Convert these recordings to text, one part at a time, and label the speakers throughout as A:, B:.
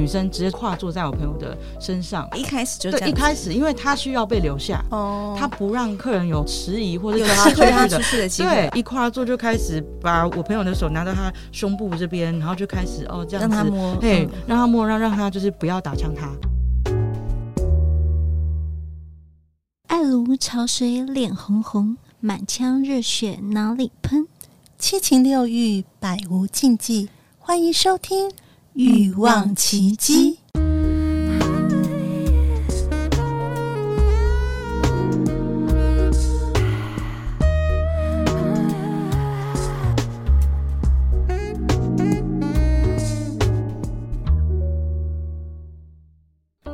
A: 女生直接跨坐在我朋友的身上，
B: 一开始就这样
A: 对，一开始因为她需要被留下，哦，她不让客人有迟疑或者
B: 有
A: 推
B: 她 出去的机会，
A: 对，一跨坐就开始把我朋友的手拿到她胸部这边，然后就开始哦这样子，让她摸，对，嗯、让她摸，让让她就是不要打枪她。
C: 爱如潮水，脸红红，满腔热血哪里喷？
D: 七情六欲，百无禁忌。欢迎收听《欲望奇迹》。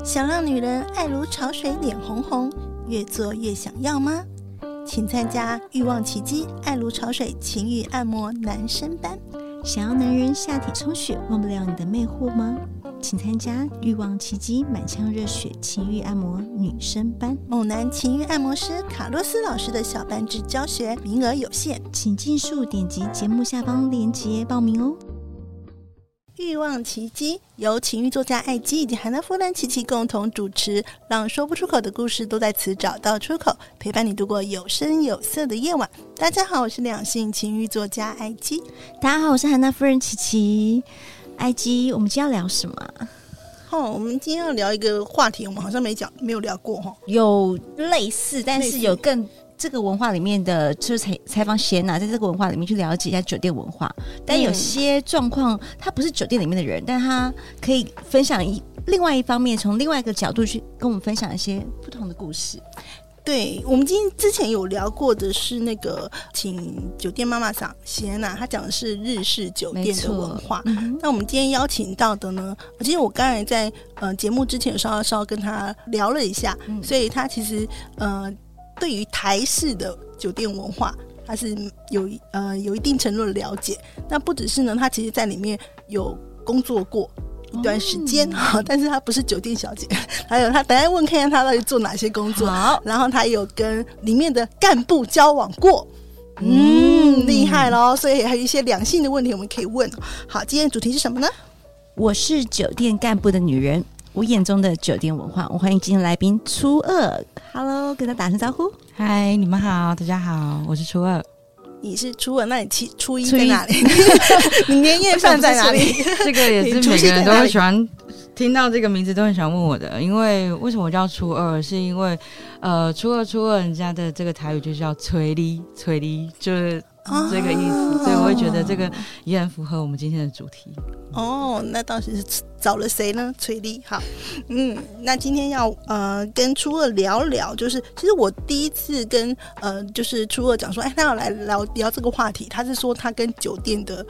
D: 想让女人爱如潮水，脸红红，越做越想要吗？请参加《欲望奇迹》爱如潮水情欲按摩男生班。
C: 想要男人下体充血，忘不了你的魅惑吗？请参加《欲望奇迹》满腔热血情欲按摩女生班，
D: 猛男情欲按摩师卡洛斯老师的小班制教学，名额有限，
C: 请尽速点击节目下方链接报名哦。
D: 欲望奇迹由情欲作家艾姬以及韩娜夫人琪琪共同主持，让说不出口的故事都在此找到出口，陪伴你度过有声有色的夜晚。大家好，我是两性情欲作家艾姬。
C: 大家好，我是韩娜夫人琪琪。艾姬，我们今天要聊什么？
D: 哦，我们今天要聊一个话题，我们好像没讲，没有聊过哈。
B: 有类似，但是有更。这个文化里面的，就是采采访贤娜，在这个文化里面去了解一下酒店文化。但有些状况，他不是酒店里面的人，但他可以分享一另外一方面，从另外一个角度去跟我们分享一些不同的故事。
D: 对，我们今天之前有聊过的是那个请酒店妈妈桑贤娜，她讲的是日式酒店的文化。嗯、那我们今天邀请到的呢，其实我刚才在呃节目之前有稍稍稍跟她聊了一下，嗯、所以她其实呃。对于台式的酒店文化，他是有呃有一定程度的了解。那不只是呢，他其实在里面有工作过一段时间哈，哦、但是他不是酒店小姐。还有他等下问看看他到底做哪些工作。好，然后他有跟里面的干部交往过，嗯，嗯厉害喽。所以还有一些两性的问题我们可以问。好，今天的主题是什么呢？
B: 我是酒店干部的女人。我眼中的酒店文化，我欢迎今天来宾初二。Hello，跟他打声招呼。
A: 嗨，你们好，大家好，我是初二。
D: 你是初二，那你初初一在哪里？你年夜饭在哪里？
A: 这个也是每个人都会喜欢听到这个名字，都很喜欢问我的。因为为什么我叫初二？是因为呃，初二初二，人家的这个台语就叫催哩催哩，就是。这个意思，所以我会觉得这个也很符合我们今天的主题。
D: 哦，那到底是找了谁呢？崔丽，好，嗯，那今天要呃跟初二聊聊，就是其实我第一次跟呃就是初二讲说，哎，他要来聊聊这个话题，他是说他跟酒店的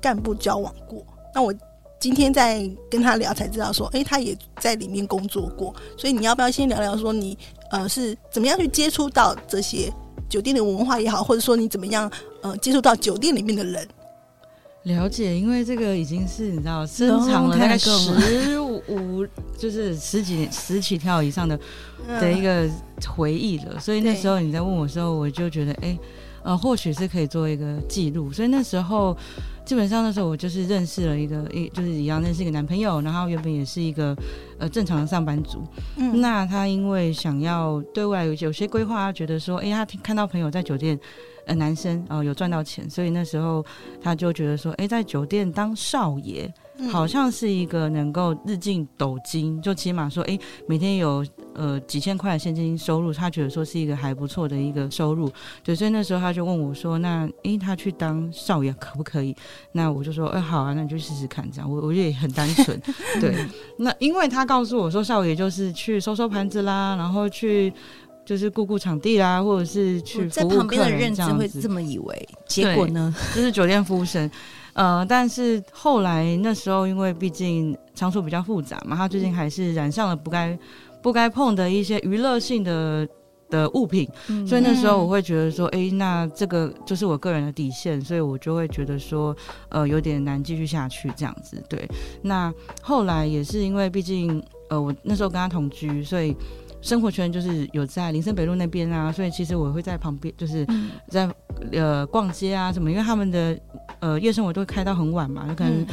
D: 干部交往过。那我今天在跟他聊才知道说，哎，他也在里面工作过。所以你要不要先聊聊说你呃是怎么样去接触到这些？酒店的文化也好，或者说你怎么样呃接触到酒店里面的人。
A: 了解，因为这个已经是你知道深藏了大概十五 就是十几十起跳以上的的一个回忆了，所以那时候你在问我的时候，我就觉得哎呃或许是可以做一个记录，所以那时候。基本上那时候我就是认识了一个一就是一样认识一个男朋友，然后原本也是一个呃正常的上班族。嗯，那他因为想要对未来有有些规划，他觉得说，哎，他看到朋友在酒店，呃，男生哦、呃、有赚到钱，所以那时候他就觉得说，哎，在酒店当少爷。好像是一个能够日进斗金，就起码说，哎，每天有呃几千块的现金收入，他觉得说是一个还不错的一个收入。对，所以那时候他就问我说：“那，哎，他去当少爷可不可以？”那我就说：“哎，好啊，那你就试试看。”这样，我我觉得也很单纯。对，那因为他告诉我说，少爷就是去收收盘子啦，然后去就是顾顾场地啦，或者是去。
B: 在旁边的认知会这么以为，结果呢，
A: 就是酒店服务生。呃，但是后来那时候，因为毕竟场所比较复杂嘛，他最近还是染上了不该不该碰的一些娱乐性的的物品，嗯、所以那时候我会觉得说，哎，那这个就是我个人的底线，所以我就会觉得说，呃，有点难继续下去这样子。对，那后来也是因为毕竟，呃，我那时候跟他同居，所以。生活圈就是有在林森北路那边啊，所以其实我会在旁边，就是在呃逛街啊什么，因为他们的呃夜生活都会开到很晚嘛，就可能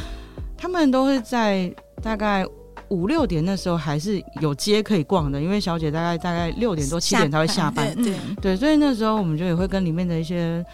A: 他们都会在大概五六点那时候还是有街可以逛的，因为小姐大概大概六点多七点才会下班，
D: 对对，
A: 对，所以那时候我们就也会跟里面的一些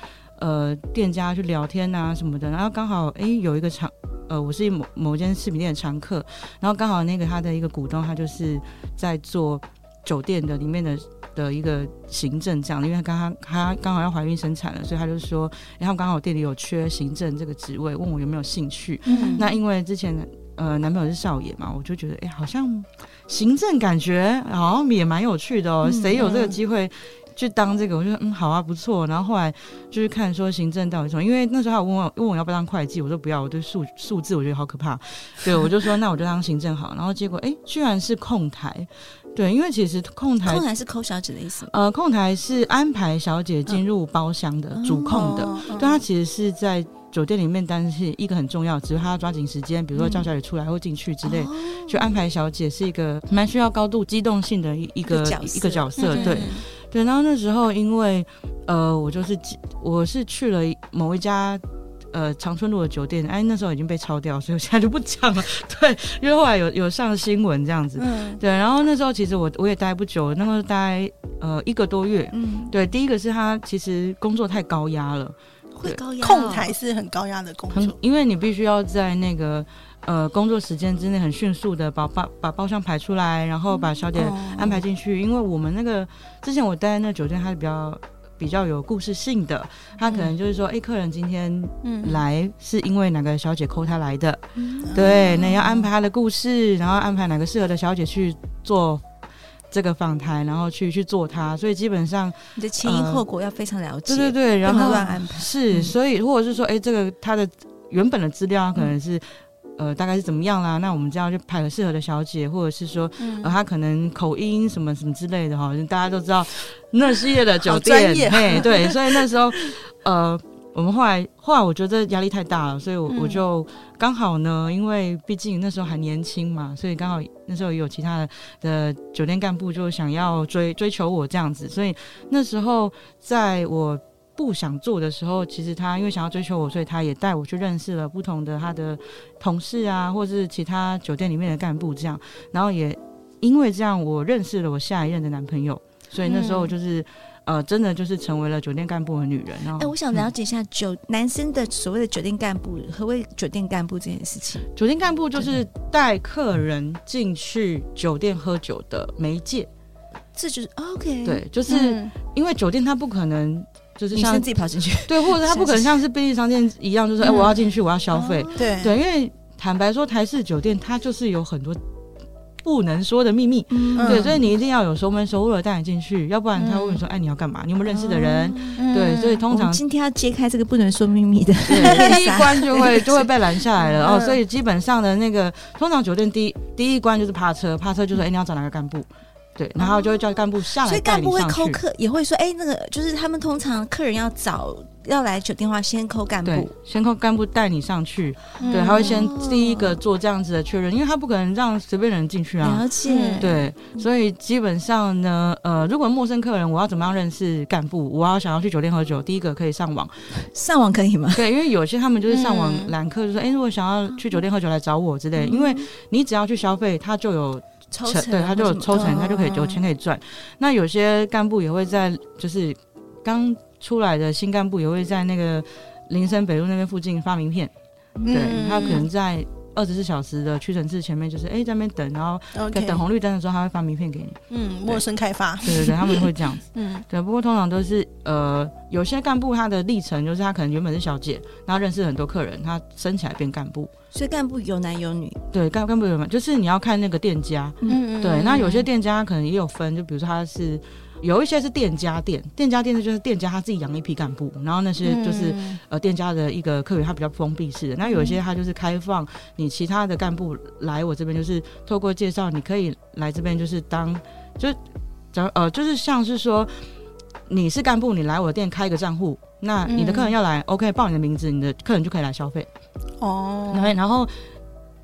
A: 呃店家去聊天啊什么的，然后刚好哎有一个常呃我是某某间饰品店的常客，然后刚好那个他的一个股东他就是在做酒店的里面的的一个行政这样，因为他刚刚他刚好要怀孕生产了，所以他就说，然后刚好店里有缺行政这个职位，问我有没有兴趣。嗯，那因为之前呃男朋友是少爷嘛，我就觉得哎好像行政感觉好像也蛮有趣的哦，谁有这个机会去当这个？我就说嗯好啊不错。然后后来就是看说行政到底什么，因为那时候他问我问我要不要当会计，我说不要，我对数数字我觉得好可怕，对我就说那我就当行政好。然后结果哎居然是控台。对，因为其实控台
B: 控台是抠小姐的意思。
A: 呃，控台是安排小姐进入包厢的、嗯、主控的，对，她其实是在酒店里面，但是一个很重要，只是她要抓紧时间，比如说叫小姐出来或进去之类，就、嗯、安排小姐是一个蛮需要高度机动性的一一个一个角色，对对。然后那时候因为呃，我就是我是去了某一家。呃，长春路的酒店，哎，那时候已经被抄掉，所以我现在就不讲了。对，因为后来有有上新闻这样子，嗯，对。然后那时候其实我我也待不久，那么待呃一个多月，嗯，对。第一个是他其实工作太高压了，
B: 会高压，
D: 控台是很高压的工作，
A: 因为你必须要在那个呃工作时间之内很迅速的把包把包厢排出来，然后把小姐安排进去，嗯哦。因为我们那个之前我待在那个酒店，它是比较。比较有故事性的，他可能就是说，哎、客人今天来是因为哪个小姐扣他来的，嗯、对，那要安排他的故事，然后安排哪个适合的小姐去做这个访谈，然后去去做他，所以基本上
B: 你的前因后果要非常了解，
A: 对对对，然后
B: 乱安排。
A: 是，所以或者是说，哎、欸，这个他的原本的资料可能是。嗯呃，大概是怎么样啦？那我们这样就派个适合的小姐，或者是说，嗯、呃，她可能口音什么什么之类的哈，大家都知道那系列的酒店，嘿，对，所以那时候，呃，我们后来后来我觉得压力太大了，所以我、嗯、我就刚好呢，因为毕竟那时候还年轻嘛，所以刚好那时候也有其他的的酒店干部就想要追追求我这样子，所以那时候在我。不想做的时候，其实他因为想要追求我，所以他也带我去认识了不同的他的同事啊，或是其他酒店里面的干部这样。然后也因为这样，我认识了我下一任的男朋友。所以那时候就是、嗯、呃，真的就是成为了酒店干部的女人。然后，哎、
B: 欸，我想了解一下酒、嗯、男生的所谓的酒店干部，何谓酒店干部这件事情？
A: 酒店干部就是带客人进去酒店喝酒的媒介。
B: 这就是 OK。
A: 对，就是因为酒店它不可能。就是像
B: 自己跑进去，
A: 对，或者他不可能像是便利商店一样，就是哎、嗯欸，我要进去，我要消费、哦，
D: 对
A: 对，因为坦白说，台式酒店它就是有很多不能说的秘密，嗯、对，所以你一定要有熟门熟路的带你进去，要不然他会问你说，哎，你要干嘛？你有没有认识的人？嗯、对，所以通常
B: 今天要揭开这个不能说秘密的
A: 对 第一关就会 就会被拦下来了、嗯、哦，所以基本上的那个通常酒店第一第一关就是趴车，趴车就说，哎，你要找哪个干部？对，然后就会叫干部下来，
B: 所以干部会扣客，也会说，哎，那个就是他们通常客人要找要来酒店的话，先扣干部，
A: 先扣干部带你上去，嗯、对，他会先第一个做这样子的确认，因为他不可能让随便人进去啊。
B: 了解，
A: 对，所以基本上呢，呃，如果陌生客人，我要怎么样认识干部？我要想要去酒店喝酒，第一个可以上网，
B: 上网可以吗？
A: 对，因为有些他们就是上网揽客，就说，哎，如果想要去酒店喝酒来找我之类，因为你只要去消费，他就有。抽成，对，他就有抽成，他就可以有钱可以赚。那有些干部也会在，就是刚出来的新干部也会在那个林森北路那边附近发名片，嗯、对，他可能在。二十四小时的屈臣氏前面，就是哎、欸，在那边等，然后在等红绿灯的时候，他会发名片给你。
D: 嗯，陌生开发。
A: 对对对，他们会这样子。嗯，对。不过通常都是呃，有些干部他的历程就是他可能原本是小姐，然后认识很多客人，他升起来变干部。
B: 所以干部有男有女。
A: 对，干干部有男，就是你要看那个店家。嗯嗯。对，那有些店家可能也有分，就比如说他是。有一些是店家店，店家店就是店家他自己养一批干部，然后那些就是、嗯、呃店家的一个客源，他比较封闭式的。那有一些他就是开放你其他的干部来我这边，就是透过介绍，你可以来这边就是当就假如呃就是像是说你是干部，你来我的店开一个账户，那你的客人要来、嗯、OK 报你的名字，你的客人就可以来消费哦。然后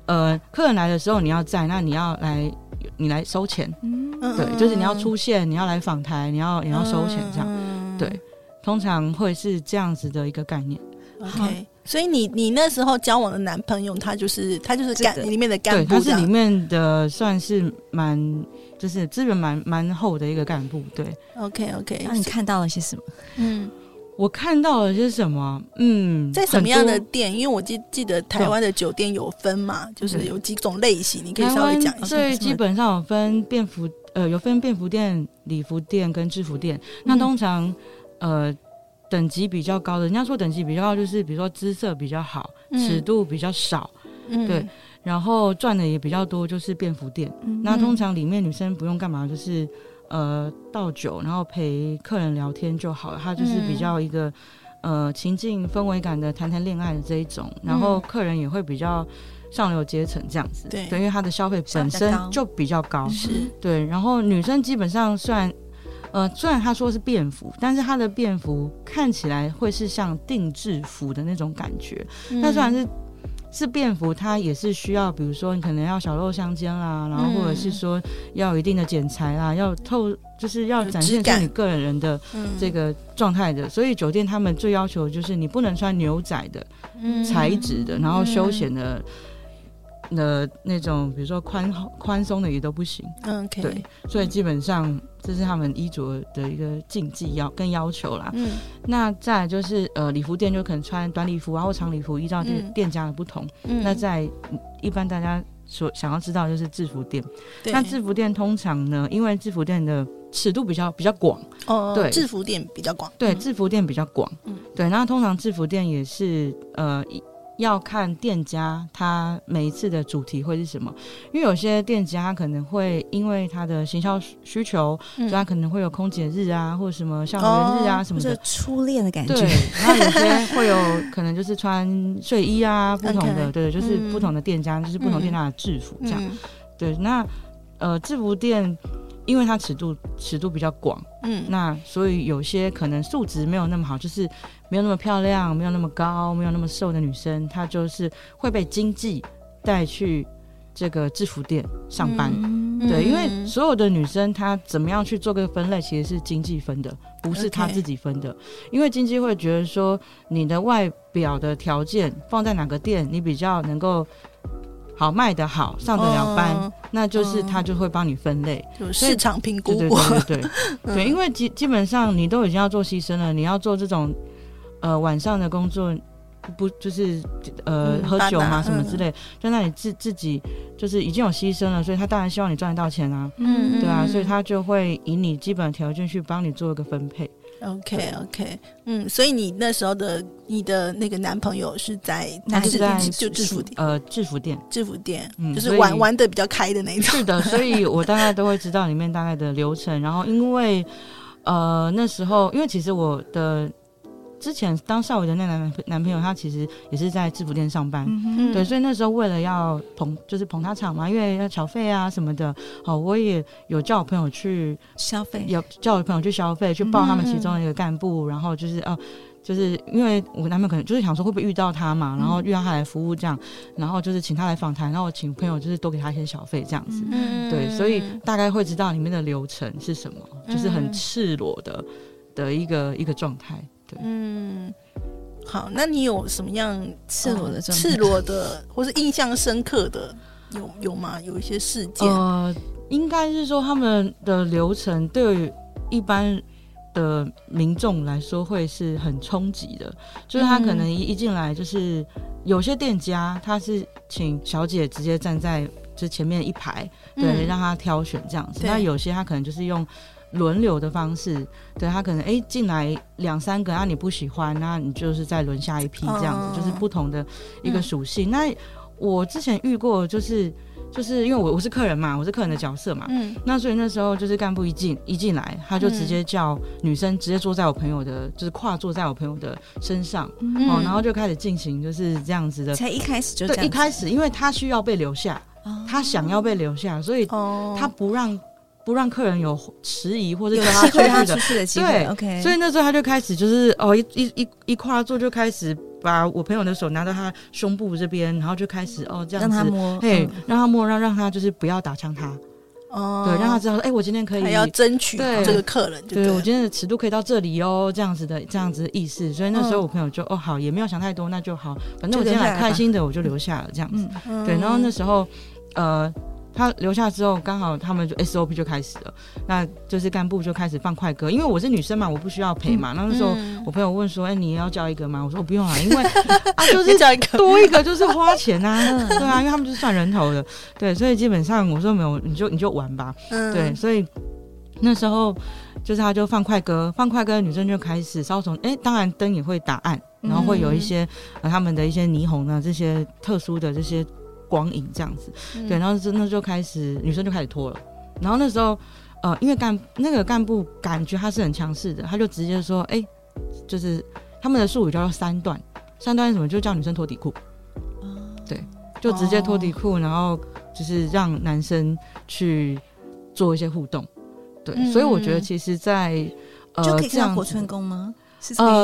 A: 呃客人来的时候你要在，那你要来。你来收钱，嗯，对，就是你要出现，你要来访台，你要你要收钱这样，嗯，对，通常会是这样子的一个概念。
B: OK，
D: 所以你你那时候交往的男朋友，他就是他就是干里面的干部，
A: 对，他是里面的算是蛮就是资源蛮蛮厚的一个干部。对
D: ，OK OK。
B: 那你看到了些什么？
D: 嗯，
A: 我看到了些什么？嗯，
D: 在什么样的店？因为我记记得台湾的酒店有分嘛，就是有几种类型，你可以稍微讲一下。
A: 所以基本上有分便服，呃，有分便服店、礼服店跟制服店。那通常，呃。等级比较高的，人家说等级比较高，就是比如说姿色比较好，嗯、尺度比较少，嗯、对，然后赚的也比较多，就是便服店。嗯、那通常里面女生不用干嘛，就是呃倒酒，然后陪客人聊天就好了。他就是比较一个、嗯、呃情境氛围感的谈谈恋爱的这一种，然后客人也会比较上流阶层这样子，对，因为他的消费本身就比较高，是对。然后女生基本上虽然。呃，虽然他说是便服，但是他的便服看起来会是像定制服的那种感觉。嗯、但虽然是是便服，它也是需要，比如说你可能要小肉相间啦，然后或者是说要有一定的剪裁啦，要透，就是要展现出你个人人的这个状态的。所以酒店他们最要求就是你不能穿牛仔的材质的，然后休闲的。的那种，比如说宽宽松的也都不行。嗯，OK。对，所以基本上这是他们衣着的一个禁忌要跟要求啦。嗯，那再来就是呃礼服店就可能穿短礼服啊或长礼服，依照店店家的不同。嗯，那在一般大家所想要知道就是制服店。那制服店通常呢，因为制服店的尺度比较比较广。哦。对，
D: 制服店比较广。
A: 对，制服店比较广。嗯。对，那通常制服店也是呃一。要看店家他每一次的主题会是什么，因为有些店家他可能会因为他的行销需求，嗯、所以他可能会有空姐日啊，或者什么校园日啊什么的，
B: 哦、初恋的感觉。
A: 对，然后有些会有可能就是穿睡衣啊，不同的，Okay. 对，就是不同的店家，嗯、就是不同店家的制服这样。嗯、对，那呃制服店。因为它尺度尺度比较广，嗯，那所以有些可能素质没有那么好，就是没有那么漂亮，没有那么高，没有那么瘦的女生，她就是会被经济带去这个制服店上班。嗯、对，因为所有的女生她怎么样去做个分类，其实是经济分的，不是她自己分的。因为经济会觉得说，你的外表的条件放在哪个店，你比较能够。好卖得好，上得了班，哦、那就是他就会帮你分类，
D: 有市场评估。
A: 对对对对对，嗯、对，因为基基本上你都已经要做牺牲了，你要做这种呃晚上的工作，不就是呃、嗯、喝酒嘛什么之类，在那里自自己就是已经有牺牲了，所以他当然希望你赚得到钱啊，嗯，对啊，所以他就会以你基本条件去帮你做一个分配。
D: OK OK，嗯，所以你那时候的你的那个男朋友是在
A: 还是在
D: 就制服店
A: 呃制服店
D: 制服店，嗯，就是玩玩的比较开的那种。
A: 是的，所以我大概都会知道里面大概的流程。然后因为呃那时候，因为其实我的。之前当少伟的那男男朋友，他其实也是在制服店上班，嗯、对，所以那时候为了要捧，就是捧他场嘛，因为要缴费啊什么的，好，我也有叫我朋友去
B: 消费，
A: 有叫我朋友去消费，去报他们其中的一个干部，嗯、然后就是哦、呃，就是因为我男朋友可能就是想说会不会遇到他嘛，然后遇到他来服务这样，然后就是请他来访谈，然后我请朋友就是多给他一些小费这样子，嗯、对，所以大概会知道里面的流程是什么，就是很赤裸的的一个一个状态。对
D: 嗯，好，那你有什么样
B: 赤裸的、
D: 赤裸的，或是印象深刻的，有有吗？有一些事件？
A: 呃，应该是说他们的流程对于一般的民众来说会是很冲击的，就是他可能一一进来，就是有些店家他是请小姐直接站在就前面一排，对，嗯、让他挑选这样子。对那有些他可能就是用。轮流的方式，对他可能哎进来两三个，那、啊、你不喜欢，那你就是再轮下一批这样子，哦、就是不同的一个属性。嗯、那我之前遇过，就是就是因为我我是客人嘛，我是客人的角色嘛，嗯，那所以那时候就是干部一进一进来，他就直接叫女生直接坐在我朋友的，就是跨坐在我朋友的身上，嗯、哦，然后就开始进行就是这样子的，
B: 才一开始就对，
A: 一开始因为他需要被留下，哦、他想要被留下，所以他不让。不让客人有迟疑或者叫他出去的机会，对，OK。所以那时候他就开始就是哦，一一一一跨坐就开始把我朋友的手拿到他胸部这边，然后就开始哦这样子，让他摸，嘿，让他摸，让让他就是不要打枪他，哦，对，让他知道说，哎，我今天可以
D: 还要争取这个客人，对，
A: 我今天的尺度可以到这里哦，这样子的这样子的意思。所以那时候我朋友就哦好，也没有想太多，那就好，反正我今天来开心的，我就留下了这样子。对，然后那时候呃。他留下之后，刚好他们就 SOP 就开始了，那就是干部就开始放快歌，因为我是女生嘛，我不需要陪嘛。那、时候我朋友问说：“哎、欸，你要叫一个吗？”我说：“我不用啊，因为 啊，就是叫一个。多一个就是花钱啊，对啊，因为他们就是算人头的，对，所以基本上我说没有，你就你就玩吧，嗯、对，所以那时候就是他就放快歌，放快歌，女生就开始稍从哎，当然灯也会打暗，然后会有一些、嗯、呃他们的一些霓虹啊这些特殊的这些。光影这样子，嗯、对，然后真的就开始女生就开始脱了，然后那时候，呃，因为干那个干部感觉他是很强势的，他就直接说，哎、欸，就是他们的术语叫做三段，三段是什么？就叫女生脱底裤，哦、对，就直接脱底裤，然后就是让男生去做一些互动，对，嗯、所以我觉得其实在，在呃，
B: 就可以看到活春宫吗？
A: 呃，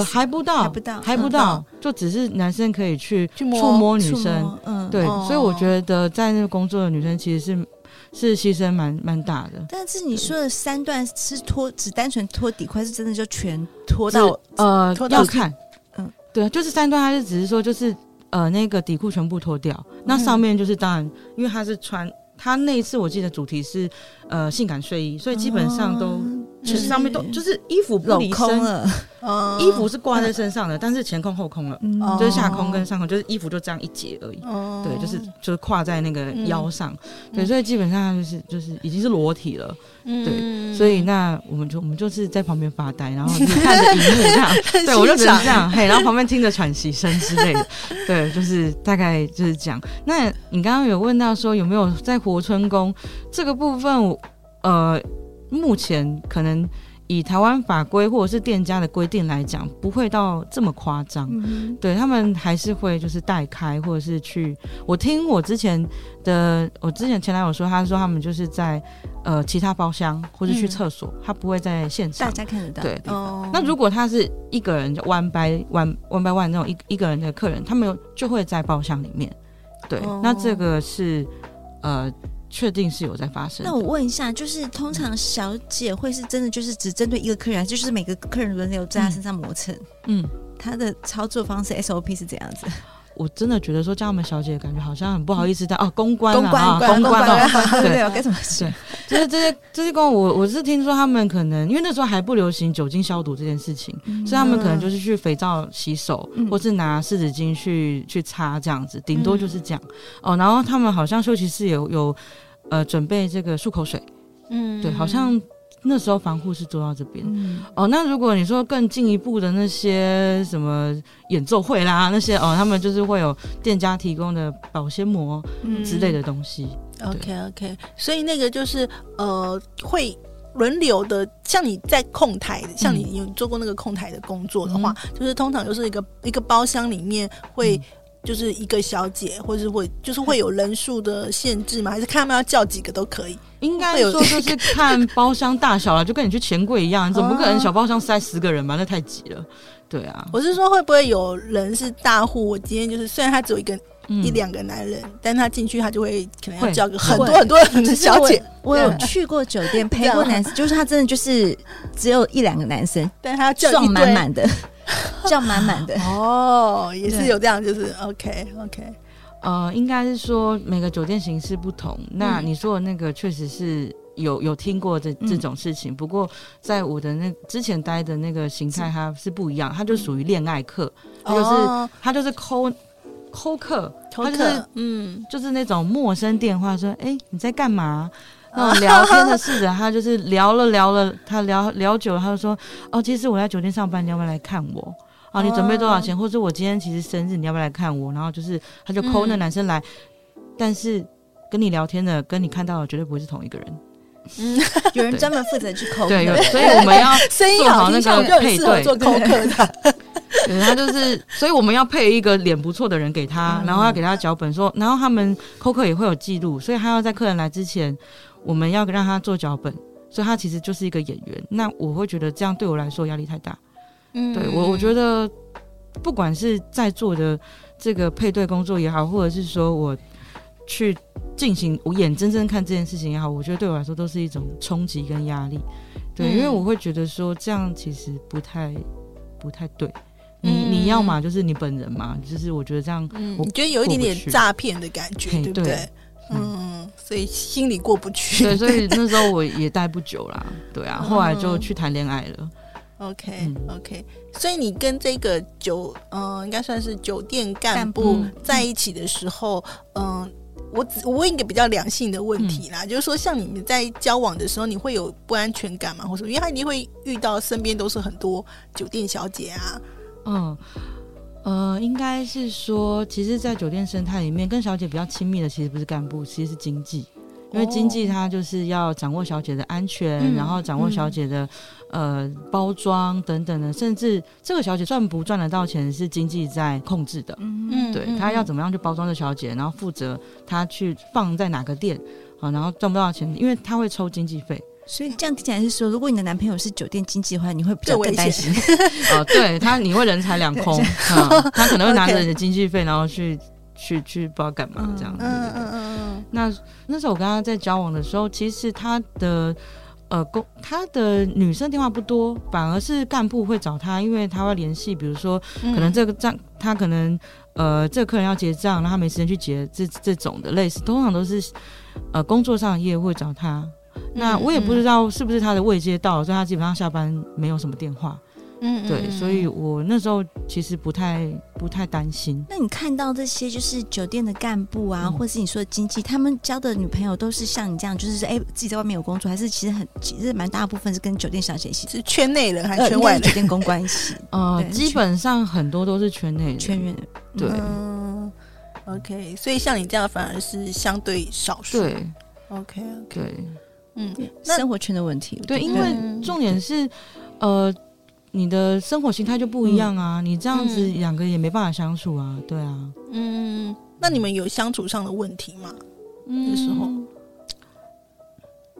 A: 还不到，还不到，还不到，就只是男生可以去触摸女生，嗯，对，所以我觉得在那个工作的女生其实是是牺牲蛮蛮大的。
B: 但是你说的三段是脱，只单纯脱底裤，是真的就全脱到
A: 呃要看，嗯，对，就是三段，他是只是说就是呃那个底裤全部脱掉，那上面就是当然，因为他是穿他那一次我记得主题是呃性感睡衣，所以基本上都。其实上面都就是衣服不离身了，衣服是挂在身上的，但是前空后空了，就是下空跟上空，就是衣服就这样一截而已。对，就是就是跨在那个腰上，对，所以基本上就是就是已经是裸体了。对，所以那我们就我们就是在旁边发呆，然后看着荧幕这样，对，我就只能这样，嘿，然后旁边听着喘息声之类的，对，就是大概就是这样。那你刚刚有问到说有没有在活春宫这个部分，呃。目前可能以台湾法规或者是店家的规定来讲，不会到这么夸张。嗯、对他们还是会就是代开，或者是去。我听我之前的，我之前前男友说，他说他们就是在呃其他包厢或者去厕所，嗯、他不会在现场。
B: 大家看得到。
A: 对。哦。那如果他是一个人，one by one one by one 那种一一个人的客人，他们就会在包厢里面。对。哦、那这个是呃。确定是有在发生。
B: 那我问一下，就是通常小姐会是真的就是只针对一个客人，就是每个客人轮流在他身上磨蹭？嗯，他的操作方式 SOP 是怎样子？
A: 我真的觉得说叫他们小姐，感觉好像很不好意思在哦。公关，公关，公关，
B: 对对，该怎么说？
A: 就是这些这些公，我我是听说他们可能因为那时候还不流行酒精消毒这件事情，所以他们可能就是去肥皂洗手，或是拿湿纸巾去去擦这样子，顶多就是这样哦。然后他们好像休息室有有。呃，准备这个漱口水，嗯，对，好像那时候防护是做到这边，嗯、哦。那如果你说更进一步的那些什么演奏会啦，那些哦，他们就是会有店家提供的保鲜膜之类的东西。
D: 嗯、OK OK，所以那个就是呃，会轮流的，像你在控台，像你有做过那个控台的工作的话，嗯、就是通常就是一个一个包厢里面会。嗯就是一个小姐，或是会就是会有人数的限制吗？还是看他们要叫几个都可以？
A: 应该说就是 看包厢大小了，就跟你去钱柜一样，你总不可能小包厢塞十个人吧？那太挤了。对啊，
D: 我是说会不会有人是大户？我今天就是虽然他只有一个、嗯、一两个男人，但他进去他就会可能要叫个很多很多人的小姐。
B: 我有去过酒店陪过男生，就是他真的就是只有一两个男生，
D: 但他要叫
B: 撞满满的。叫满满的。
D: 哦，也是有这样，就是 OK OK，
A: 呃，应该是说每个酒店形式不同。那你说的那个确实是有有听过这这种事情，不过在我的那之前待的那个形态，它是不一样，它就属于恋爱客，就是他就是抠抠客，他就是嗯，就是那种陌生电话说，哎，你在干嘛？那种聊天的试着，他就是聊了聊了，他聊聊久了，他就说：“哦，其实我在酒店上班，你要不要来看我？啊，你准备多少钱？或者我今天其实生日，你要不要来看我？”然后就是他就 call 那男生来，但是跟你聊天的，跟你看到的绝对不会是同一个人。
B: 嗯，有人专门负责去 call。
A: 对，所以我们要 做好那个配对。做 call 客的，对，他就是，所以我们要配一个脸不错的人给他，然后要给他脚本说，然后他们 call 客也会有记录，所以他要在客人来之前。我们要让他做脚本，所以他其实就是一个演员。那我会觉得这样对我来说压力太大。嗯，对我我觉得不管是在做的这个配对工作也好，或者是说我去进行我眼睁睁看这件事情也好，我觉得对我来说都是一种冲击跟压力。对，嗯、因为我会觉得说这样其实不太不太对。你你要嘛就是你本人嘛，就是我觉得这样，我
D: 觉得有一点点诈骗的感觉，对不对？对嗯，所以心里过不去。
A: 对，所以那时候我也待不久啦。对啊，后来就去谈恋爱了。
D: OK OK，所以你跟这个酒，嗯、呃，应该算是酒店干部在一起的时候，嗯、呃，我只我问一个比较良性的问题啦，嗯、就是说，像你们在交往的时候，你会有不安全感吗？或者因为他一定会遇到身边都是很多酒店小姐啊。
A: 嗯，呃，应该是说，其实，在酒店生态里面，跟小姐比较亲密的，其实不是干部，其实是经纪，因为经济他就是要掌握小姐的安全，哦、然后掌握小姐的、嗯、呃包装等等的，甚至这个小姐赚不赚得到钱，是经济在控制的。嗯，对，他要怎么样去包装这小姐，然后负责她去放在哪个店，好，然后赚不到钱，因为她会抽经济费。
C: 所以这样听起来是说，如果你的男朋友是酒店经济的话，你会比较更担心。
A: 哦，对他，你会人财两空，他可能会拿着你的经济费，然后去去去不知道干嘛这样子。嗯嗯嗯。那那时候我跟他在交往的时候，其实他的呃工他的女生电话不多，反而是干部会找他，因为他会联系，比如说可能这个账他可能呃这个客人要结账，然后他没时间去结，这这种的类似，通常都是呃工作上的业务会找他。那我也不知道是不是他的未接到了，所以他基本上下班没有什么电话。嗯，对，所以我那时候其实不太不太担心。
C: 那你看到这些就是酒店的干部啊，或是你说的经济，他们交的女朋友都是像你这样，就是说，哎，自己在外面有工作，还是其实很其实蛮大部分是跟酒店小姐一起，
D: 是圈内人还是圈外人？
C: 酒店公关系？
A: 呃，基本上很多都是圈内人，
C: 圈内人。
A: 对
D: ，OK，所以像你这样反而是相对少数。
A: 对
D: ，OK，
A: 对。
C: 嗯，生活圈的问题，
A: 对，因为重点是，呃，你的生活形态就不一样啊，你这样子两个也没办法相处啊，对啊，
D: 嗯，那你们有相处上的问题吗？那时候，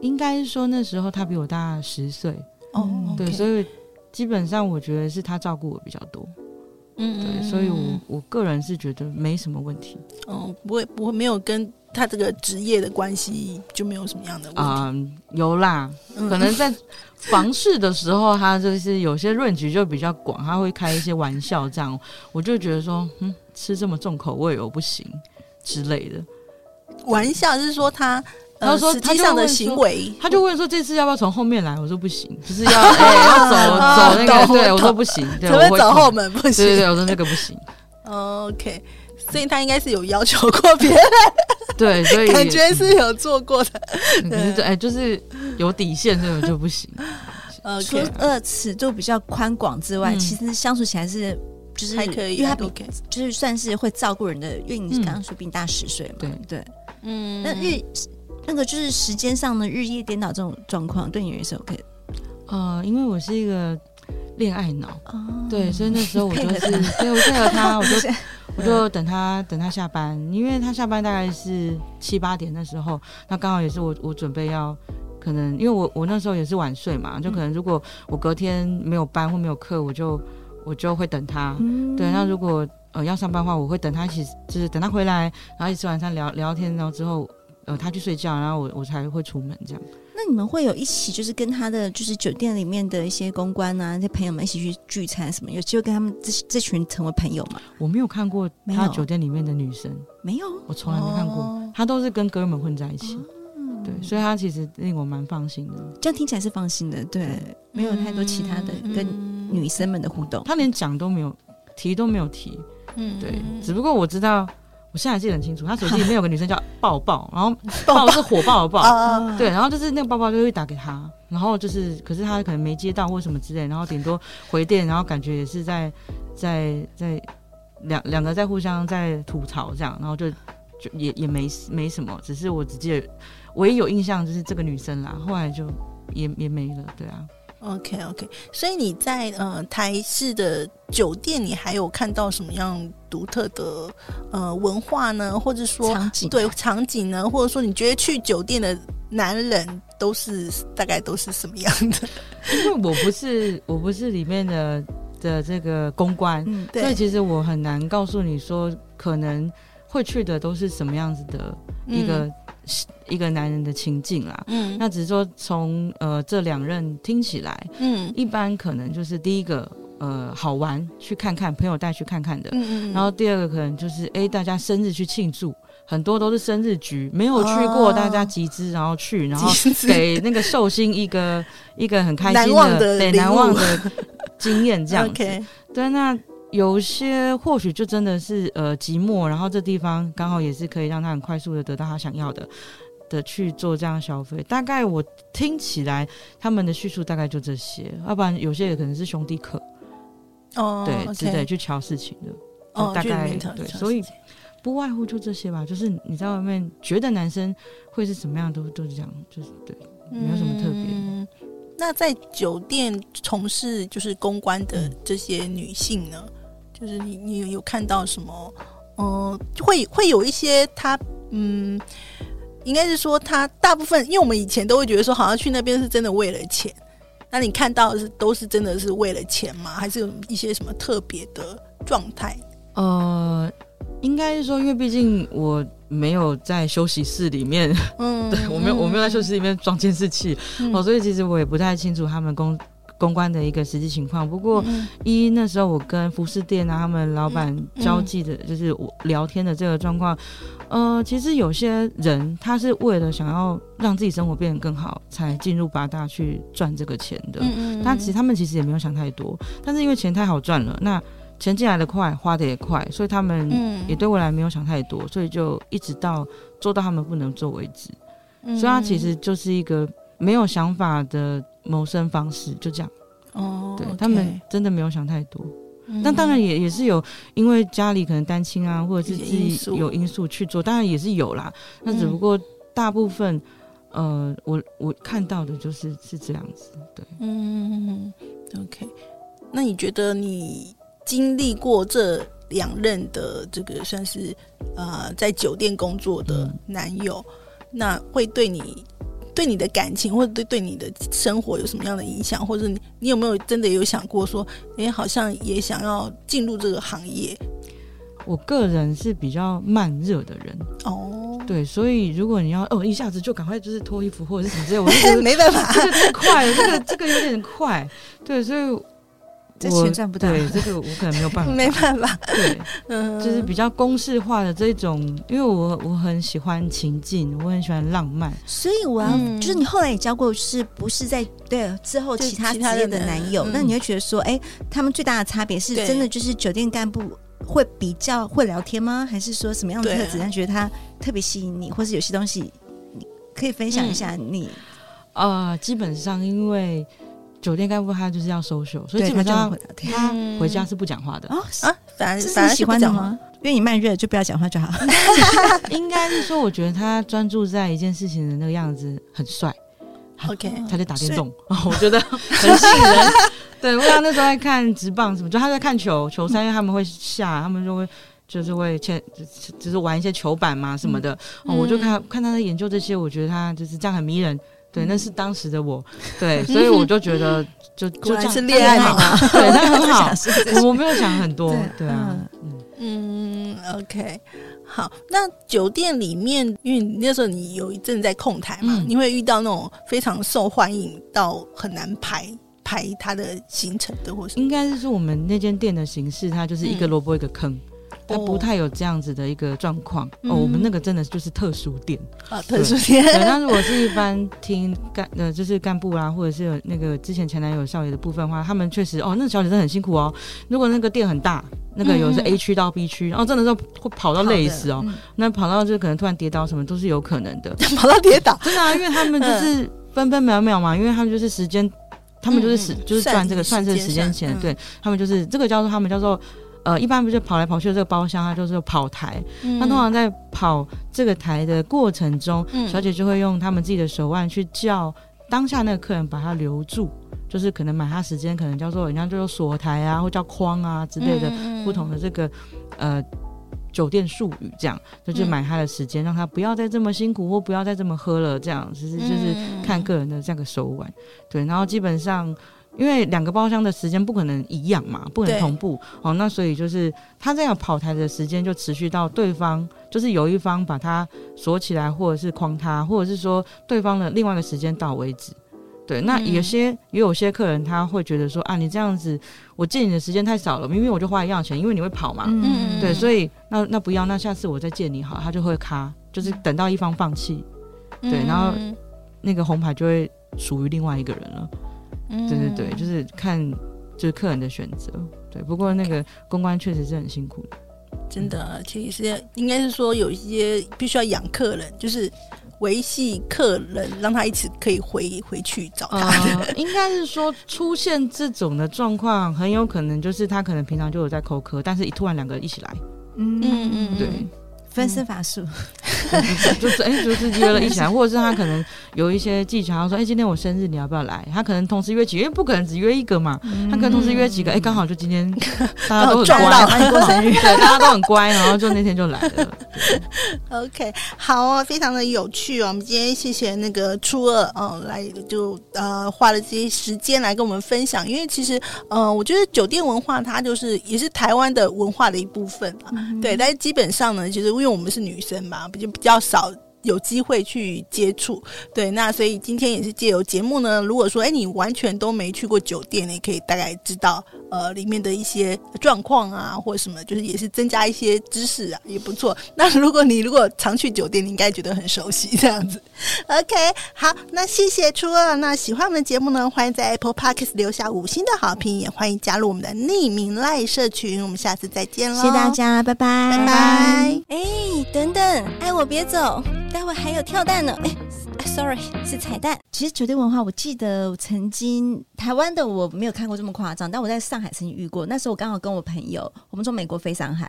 A: 应该是说那时候他比我大十岁，哦，对，所以基本上我觉得是他照顾我比较多，嗯，对，所以我我个人是觉得没什么问题，
D: 哦，不会不会没有跟。他这个职业的关系就没有什么样的问题。嗯，
A: 有啦，可能在房事的时候，他就是有些 range 就比较广，他会开一些玩笑，这样我就觉得说，嗯，吃这么重口味我不行之类的。
D: 玩笑是说他，他说实际上的行为，
A: 他就问说这次要不要从后面来？我说不行，就是要 哎要走走那个，对我说不行，对，我会
D: 走后门不行，
A: 对对对，我说那个不行。
D: OK。所以他应该是有要求过别人，
A: 对，所以
D: 感觉是有做过的。
A: 对，哎，就是有底线，这种就不行。
C: 呃，除了尺度比较宽广之外，其实相处起来是就是
D: 还可以，
C: 因为他比就是算是会照顾人的。因为你刚刚说比你大十岁嘛，对对，嗯。那日那个就是时间上的日夜颠倒这种状况，对你也是 OK 的。
A: 呃，因为我是一个恋爱脑，对，所以那时候我就是对我配合他，我就。我就等他等他下班，因为他下班大概是七八点的时候，那刚好也是我我准备要可能，因为我我那时候也是晚睡嘛，就可能如果我隔天没有班或没有课，我就我就会等他。嗯、对，那如果呃要上班的话，我会等他一起，就是等他回来，然后一起吃晚餐聊聊天，然后之后呃他去睡觉，然后我我才会出门这样。
C: 那你们会有一起，就是跟他的就是酒店里面的一些公关啊，那些朋友们一起去聚餐什么？有机会跟他们这这群成为朋友吗？
A: 我没有看过他酒店里面的女生，
C: 没有，
A: 我从来没看过，哦、他都是跟哥们混在一起。嗯、对，所以他其实令我蛮放心的。
C: 这样听起来是放心的，对，对没有太多其他的跟女生们的互动，
A: 他连讲都没有提都没有提。嗯，对，只不过我知道。我现在记得很清楚，他手机里面有个女生叫抱抱，然后抱是火爆的抱，对，然后就是那个抱抱就会打给他，然后就是可是他可能没接到或什么之类，然后顶多回电，然后感觉也是在在在两两个在互相在吐槽这样，然后就就也也没没什么，只是我只记得唯一有印象就是这个女生啦，后来就也也没了，对啊。
D: OK OK，所以你在呃台式的酒店，你还有看到什么样独特的呃文化呢？或者说
C: 场景
D: 对场景呢？或者说你觉得去酒店的男人都是大概都是什么样的？
A: 因为我不是我不是里面的的这个公关，嗯、所以其实我很难告诉你说可能会去的都是什么样子的一个、嗯、一个男人的情境啦。嗯，那只是说从呃这两任听起来，嗯，一般可能就是第一个呃好玩去看看，朋友带去看看的。嗯嗯，然后第二个可能就是哎大家生日去庆祝。很多都是生日局，没有去过，大家集资然后去，然后给那个寿星一个 一个很开心的，
D: 难忘的
A: 对难忘的 经验这样子。对，那有些或许就真的是呃寂寞，然后这地方刚好也是可以让他很快速的得到他想要的的去做这样消费。大概我听起来他们的叙述大概就这些，要不然有些也可能是兄弟客
D: 哦，
A: 对.值得去瞧事情的哦，大概对，所以。不外乎就这些吧，就是你在外面觉得男生会是什么样，都都是这样，就是对，没有什么特别。
D: 嗯，那在酒店从事就是公关的这些女性呢，嗯、就是你你有看到什么？嗯、呃，会会有一些她，嗯，应该是说他大部分，因为我们以前都会觉得说，好像去那边是真的为了钱。那你看到的是都是真的是为了钱吗？还是有一些什么特别的状态？
A: 呃。应该是说，因为毕竟我没有在休息室里面，嗯，对我没有，我没有在休息室里面装监视器，哦、嗯，所以其实我也不太清楚他们公公关的一个实际情况。不过，嗯、一那时候我跟服饰店啊，他们老板交际的，就是我聊天的这个状况，呃，其实有些人他是为了想要让自己生活变得更好，才进入八大去赚这个钱的。嗯，但其实他们其实也没有想太多，但是因为钱太好赚了，那。钱进来的快，花的也快，所以他们也对未来没有想太多，嗯、所以就一直到做到他们不能做为止。嗯、所以他其实就是一个没有想法的谋生方式，就这样。哦，对、okay、他们真的没有想太多。嗯、但当然也也是有，因为家里可能单亲啊，或者是自己有因素去做，当然也是有啦。那只不过大部分，呃，我我看到的就是是这样子。对，
D: 嗯，OK。那你觉得你？经历过这两任的这个算是呃在酒店工作的男友，嗯、那会对你对你的感情或者对对你的生活有什么样的影响？或者你你有没有真的有想过说，哎，好像也想要进入这个行业？
A: 我个人是比较慢热的人哦，对，所以如果你要哦一下子就赶快就是脱衣服或者是什么之类，我就觉得
D: 没办法，
A: 这个太快了，这个这个有点快，对，所以。
B: 这钱赚不到，
A: 对这个我可能没有办法，
D: 没办法。
A: 对，嗯，就是比较公式化的这种，因为我我很喜欢情境，我很喜欢浪漫，
B: 所以我要、嗯、就是你后来也交过，是不是在对之后其他职业的男友？那你会觉得说，哎、欸，他们最大的差别是真的就是酒店干部会比较会聊天吗？还是说什么样的特质让觉得他特别吸引你，或是有些东西你可以分享一下你？
A: 啊、嗯呃，基本上因为。酒店干部他就是要 social，所以基本上他回家是不讲话的啊
D: 啊，反正反正喜欢的吗？
B: 因为你慢热就不要讲话就好。
A: 应该是说，我觉得他专注在一件事情的那个样子很帅。
D: OK，
A: 他在打电动，我觉得很吸引人。对，我想那时候在看直棒什么，就他在看球球赛，因为他们会下，他们就会就是会签，就是玩一些球板嘛什么的。哦，我就看看他在研究这些，我觉得他就是这样很迷人。对，那是当时的我，对，所以我就觉得就就这样
D: 是恋爱嘛，
A: 对，那很好。我没有想很多，对，啊，
D: 嗯嗯，OK，好。那酒店里面，因为那时候你有一阵在控台嘛，嗯、你会遇到那种非常受欢迎到很难排排他的行程的，或是
A: 应该是说我们那间店的形式，它就是一个萝卜一个坑。嗯它不太有这样子的一个状况哦，我们那个真的就是特殊店
D: 啊，特殊店。
A: 那如果是一般听干呃，就是干部啊，或者是有那个之前前男友少爷的部分的话，他们确实哦，那个小姐真的很辛苦哦。如果那个店很大，那个有是 A 区到 B 区，然后真的是会跑到累死哦。那跑到就可能突然跌倒什么都是有可能的，
D: 跑到跌倒，
A: 真的啊，因为他们就是分分秒秒嘛，因为他们就是时间，他们就是时就是赚这个算这个时间钱，对他们就是这个叫做他们叫做。呃，一般不是跑来跑去的这个包厢，它就是跑台。那、嗯、通常在跑这个台的过程中，嗯、小姐就会用他们自己的手腕去叫当下那个客人把他留住，就是可能买他时间，可能叫做人家就说锁台啊，或叫框啊之类的不同的这个、嗯、呃酒店术语，这样就去买他的时间，让他不要再这么辛苦或不要再这么喝了，这样其实就是看个人的这样的手腕。对，然后基本上。因为两个包厢的时间不可能一样嘛，不可能同步哦。那所以就是他这样跑台的时间就持续到对方就是有一方把他锁起来，或者是框他，或者是说对方的另外一个时间到为止。对，那有些、嗯、也有些客人他会觉得说啊，你这样子我借你的时间太少了，明明我就花一样钱，因为你会跑嘛。嗯，对，所以那那不要，那下次我再借你好，他就会卡，就是等到一方放弃，对，然后那个红牌就会属于另外一个人了。嗯，对对对，就是看就是客人的选择。对，不过那个公关确实是很辛苦的，
D: 真的，其实应该是说有一些必须要养客人，就是。维系客人，让他一直可以回回去找他。
A: 呃、应该是说，出现这种的状况，很有可能就是他可能平常就有在扣客，但是一突然两个一起来，
B: 嗯嗯嗯，
A: 对。
B: 分身乏术，
A: 就是哎、欸，就是约了一起来，或者是他可能有一些技巧，他说哎、欸，今天我生日，你要不要来？他可能同时约几个，因为不可能只约一个嘛，他可能同时约几个，哎、欸，刚好就今天 大家都很乖，过生日，对，大家都很乖，然后就那天就来了。
D: OK，好哦，非常的有趣哦。我们今天谢谢那个初二哦，来就呃花了这些时间来跟我们分享，因为其实呃，我觉得酒店文化它就是也是台湾的文化的一部分啊，嗯、对，但是基本上呢，其实。因为我们是女生嘛，比较比较少有机会去接触，对，那所以今天也是借由节目呢，如果说哎，你完全都没去过酒店，你可以大概知道呃里面的一些状况啊，或者什么，就是也是增加一些知识啊，也不错。那如果你如果常去酒店，你应该觉得很熟悉这样子。OK，好，那谢谢初二。那喜欢我们的节目呢，欢迎在 Apple Podcast 留下五星的好评，也欢迎加入我们的匿名赖社群。我们下次再见喽，
B: 谢谢大家，拜拜，
D: 拜拜。
C: 哎，等等，爱我别走。待会还有跳蛋呢，哎，sorry，是彩蛋。
B: 其实酒店文化，我记得我曾经台湾的我没有看过这么夸张，但我在上海曾经遇过。那时候我刚好跟我朋友，我们从美国飞上海，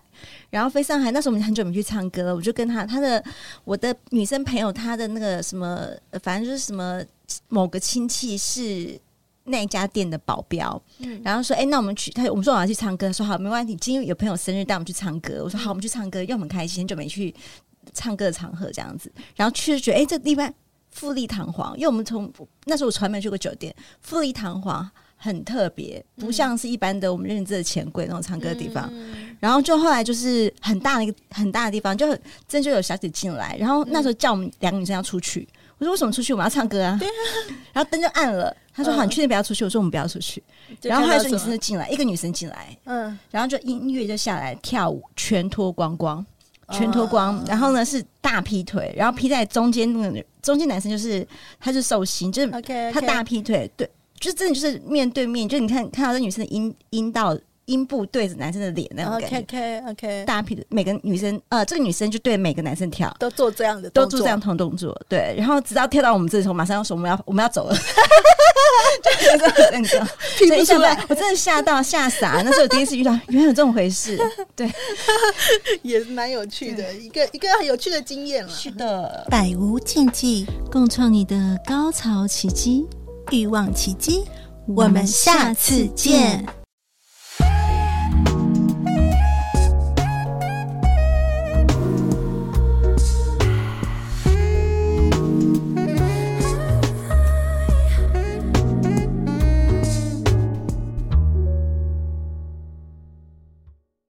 B: 然后飞上海，那时候我们很久没去唱歌了，我就跟他他的我的女生朋友，他的那个什么，反正就是什么某个亲戚是那一家店的保镖，嗯，然后说，哎，那我们去，他我们说我要去唱歌，说好，没问题。今天有朋友生日，带我们去唱歌。我说好，我们去唱歌，又很开心，很久没去。唱歌的场合这样子，然后去就觉得哎，这个地方富丽堂皇，因为我们从那时候我从来没去过酒店，富丽堂皇很特别，不像是一般的我们认知的钱柜那种唱歌的地方。嗯、然后就后来就是很大的一个很大的地方，就真就有小姐进来，然后那时候叫我们两个女生要出去，我说为什么出去？我们要唱歌啊！对啊，然后灯就暗了，他说好，你确定不要出去？我说我们不要出去。然后后来说女生就进来，一个女生进来，嗯，然后就音乐就下来跳舞，全脱光光。全脱光，然后呢是大劈腿，然后劈在中间那个中间男生就是他是寿星，就是他大劈腿，对，就真的就是面对面，就你看看到这女生的阴阴道阴部对着男生的脸那种感觉
D: ，OK OK，
B: 大劈腿，每个女生呃这个女生就对每个男生跳，
D: 都做这样的，
B: 都做这样同动作，对，然后直到跳到我们这里时候，马上要说我们要我们要走了。对，真的，所以现在我真的吓到吓傻，那是我第一次遇到，原来有这种回事。对，
D: 也是蛮有趣的，一个一个很有趣的经验了。
B: 是的，
C: 百无禁忌，共创你的高潮奇迹、欲望奇迹。我们下次见。